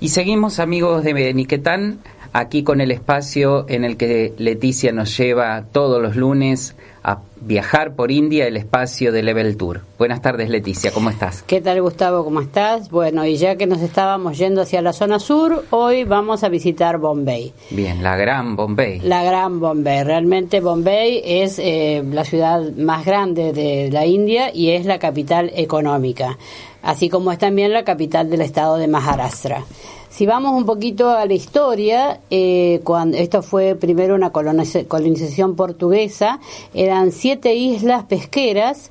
Y seguimos amigos de Niquetán, aquí con el espacio en el que Leticia nos lleva todos los lunes a viajar por India, el espacio de Level Tour. Buenas tardes Leticia, ¿cómo estás? ¿Qué tal Gustavo? ¿Cómo estás? Bueno, y ya que nos estábamos yendo hacia la zona sur, hoy vamos a visitar Bombay. Bien, la gran Bombay. La gran Bombay. Realmente Bombay es eh, la ciudad más grande de la India y es la capital económica así como es también la capital del estado de Maharashtra. Si vamos un poquito a la historia, eh, cuando esto fue primero una colonización portuguesa, eran siete islas pesqueras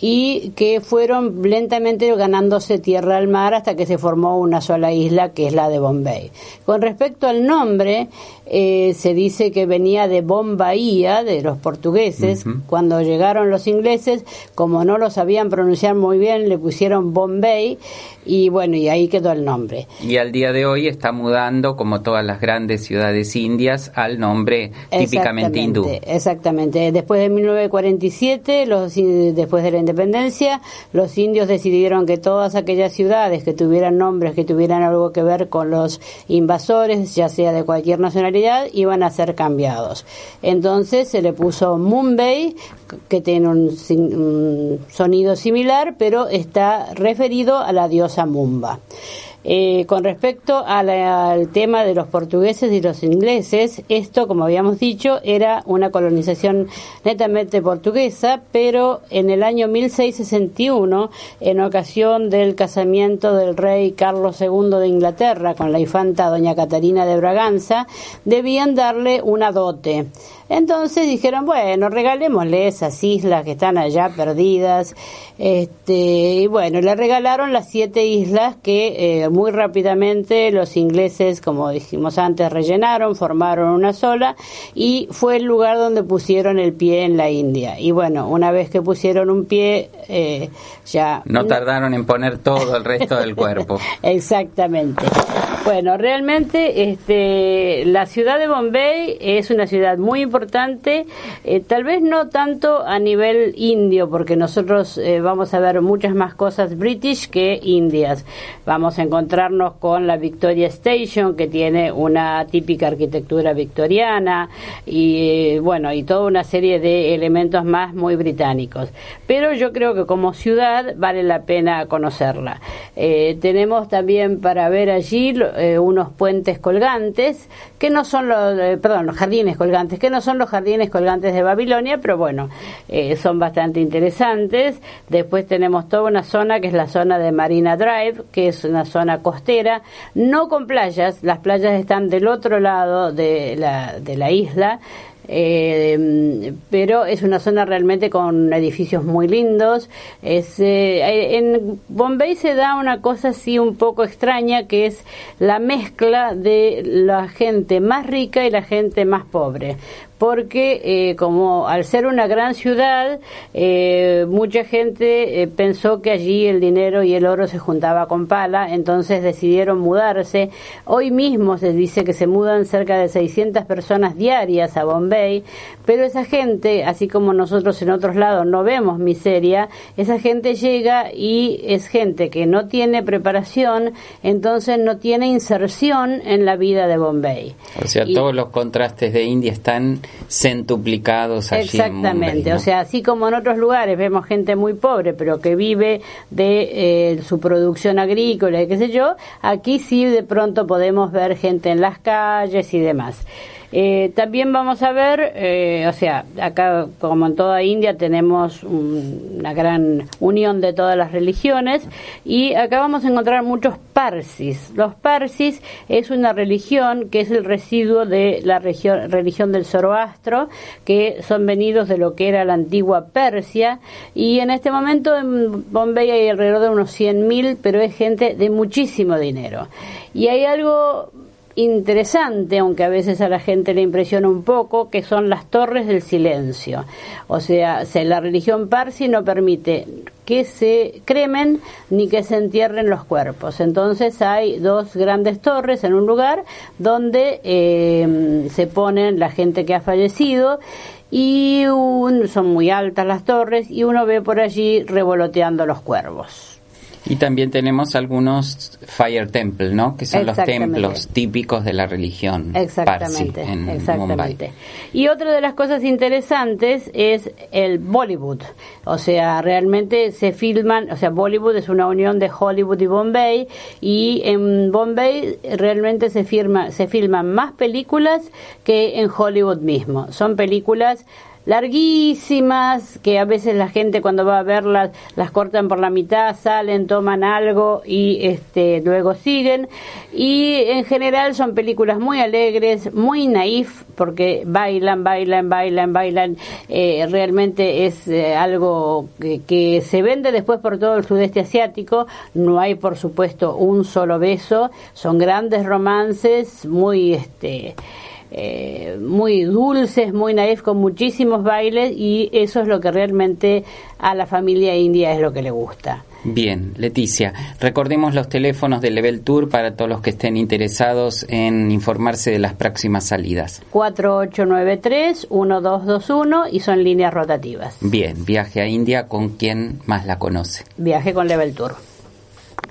y que fueron lentamente ganándose tierra al mar hasta que se formó una sola isla que es la de Bombay. Con respecto al nombre, eh, se dice que venía de Bombaía, de los portugueses. Cuando llegaron los ingleses, como no lo sabían pronunciar muy bien, le pusieron Bombay y bueno, y ahí quedó el nombre. Y al día de hoy está mudando, como todas las grandes ciudades indias, al nombre típicamente hindú. Exactamente. Después de 1947, los, después de la independencia, los indios decidieron que todas aquellas ciudades que tuvieran nombres que tuvieran algo que ver con los invasores, ya sea de cualquier nacionalidad, iban a ser cambiados. Entonces se le puso Mumbai, que tiene un sonido similar, pero está referido a la diosa Mumba. Eh, con respecto al tema de los portugueses y los ingleses, esto, como habíamos dicho, era una colonización netamente portuguesa, pero en el año 1661, en ocasión del casamiento del rey Carlos II de Inglaterra con la infanta doña Catarina de Braganza, debían darle una dote. Entonces dijeron, bueno, regalémosle esas islas que están allá perdidas. Este, y bueno, le regalaron las siete islas que eh, muy rápidamente los ingleses, como dijimos antes, rellenaron, formaron una sola y fue el lugar donde pusieron el pie en la India. Y bueno, una vez que pusieron un pie, eh, ya... No tardaron en poner todo el resto del cuerpo. Exactamente. Bueno, realmente este, la ciudad de Bombay es una ciudad muy importante, eh, tal vez no tanto a nivel indio, porque nosotros eh, vamos a ver muchas más cosas british que indias. Vamos a encontrarnos con la Victoria Station, que tiene una típica arquitectura victoriana y eh, bueno, y toda una serie de elementos más muy británicos. Pero yo creo que como ciudad vale la pena conocerla. tenemos también para ver allí eh, unos puentes colgantes, que no son los, eh, perdón, los jardines colgantes, que no son los jardines colgantes de Babilonia, pero bueno, eh, son bastante interesantes. Después tenemos toda una zona que es la zona de Marina Drive, que es una zona costera, no con playas, las playas están del otro lado de la, de la isla, pero es una zona realmente con edificios muy lindos. Es, eh, en Bombay se da una cosa así un poco extraña que es la mezcla de la gente más rica y la gente más pobre porque eh, como al ser una gran ciudad, eh, mucha gente eh, pensó que allí el dinero y el oro se juntaba con pala, entonces decidieron mudarse. Hoy mismo se dice que se mudan cerca de 600 personas diarias a Bombay, pero esa gente, así como nosotros en otros lados no vemos miseria, esa gente llega y es gente que no tiene preparación, entonces no tiene inserción en la vida de Bombay. O sea, todos los contrastes de India están centuplicados allí Exactamente, o sea, así como en otros lugares vemos gente muy pobre, pero que vive de eh, su producción agrícola y qué sé yo, aquí sí de pronto podemos ver gente en las calles y demás. Eh, también vamos a ver, eh, o sea, acá como en toda India tenemos una gran unión de todas las religiones y acá vamos a encontrar muchos parsis. Los parsis es una religión que es el residuo de la religión del Zoroastro, que son venidos de lo que era la antigua Persia y en este momento en Bombay hay alrededor de unos 100.000, pero es gente de muchísimo dinero. Y hay algo interesante, aunque a veces a la gente le impresiona un poco, que son las torres del silencio. O sea, la religión parsi no permite que se cremen ni que se entierren los cuerpos. Entonces hay dos grandes torres en un lugar donde eh, se ponen la gente que ha fallecido y son muy altas las torres y uno ve por allí revoloteando los cuervos. Y también tenemos algunos Fire Temple, ¿no? Que son los templos típicos de la religión. Exactamente, exactamente. Y otra de las cosas interesantes es el Bollywood. O sea, realmente se filman, o sea, Bollywood es una unión de Hollywood y Bombay y en Bombay realmente se firma se filman más películas que en Hollywood mismo. Son películas larguísimas, que a veces la gente cuando va a verlas las cortan por la mitad, salen, toman algo y este luego siguen. Y en general son películas muy alegres, muy naif, porque bailan, bailan, bailan, bailan. Eh, realmente es eh, algo que, que se vende después por todo el sudeste asiático. No hay, por supuesto, un solo beso. Son grandes romances, muy este eh, muy dulces, muy naif, con muchísimos bailes y eso es lo que realmente a la familia india es lo que le gusta. Bien, Leticia, recordemos los teléfonos de Level Tour para todos los que estén interesados en informarse de las próximas salidas. 4893-1221 y son líneas rotativas. Bien, viaje a India con quien más la conoce. Viaje con Level Tour.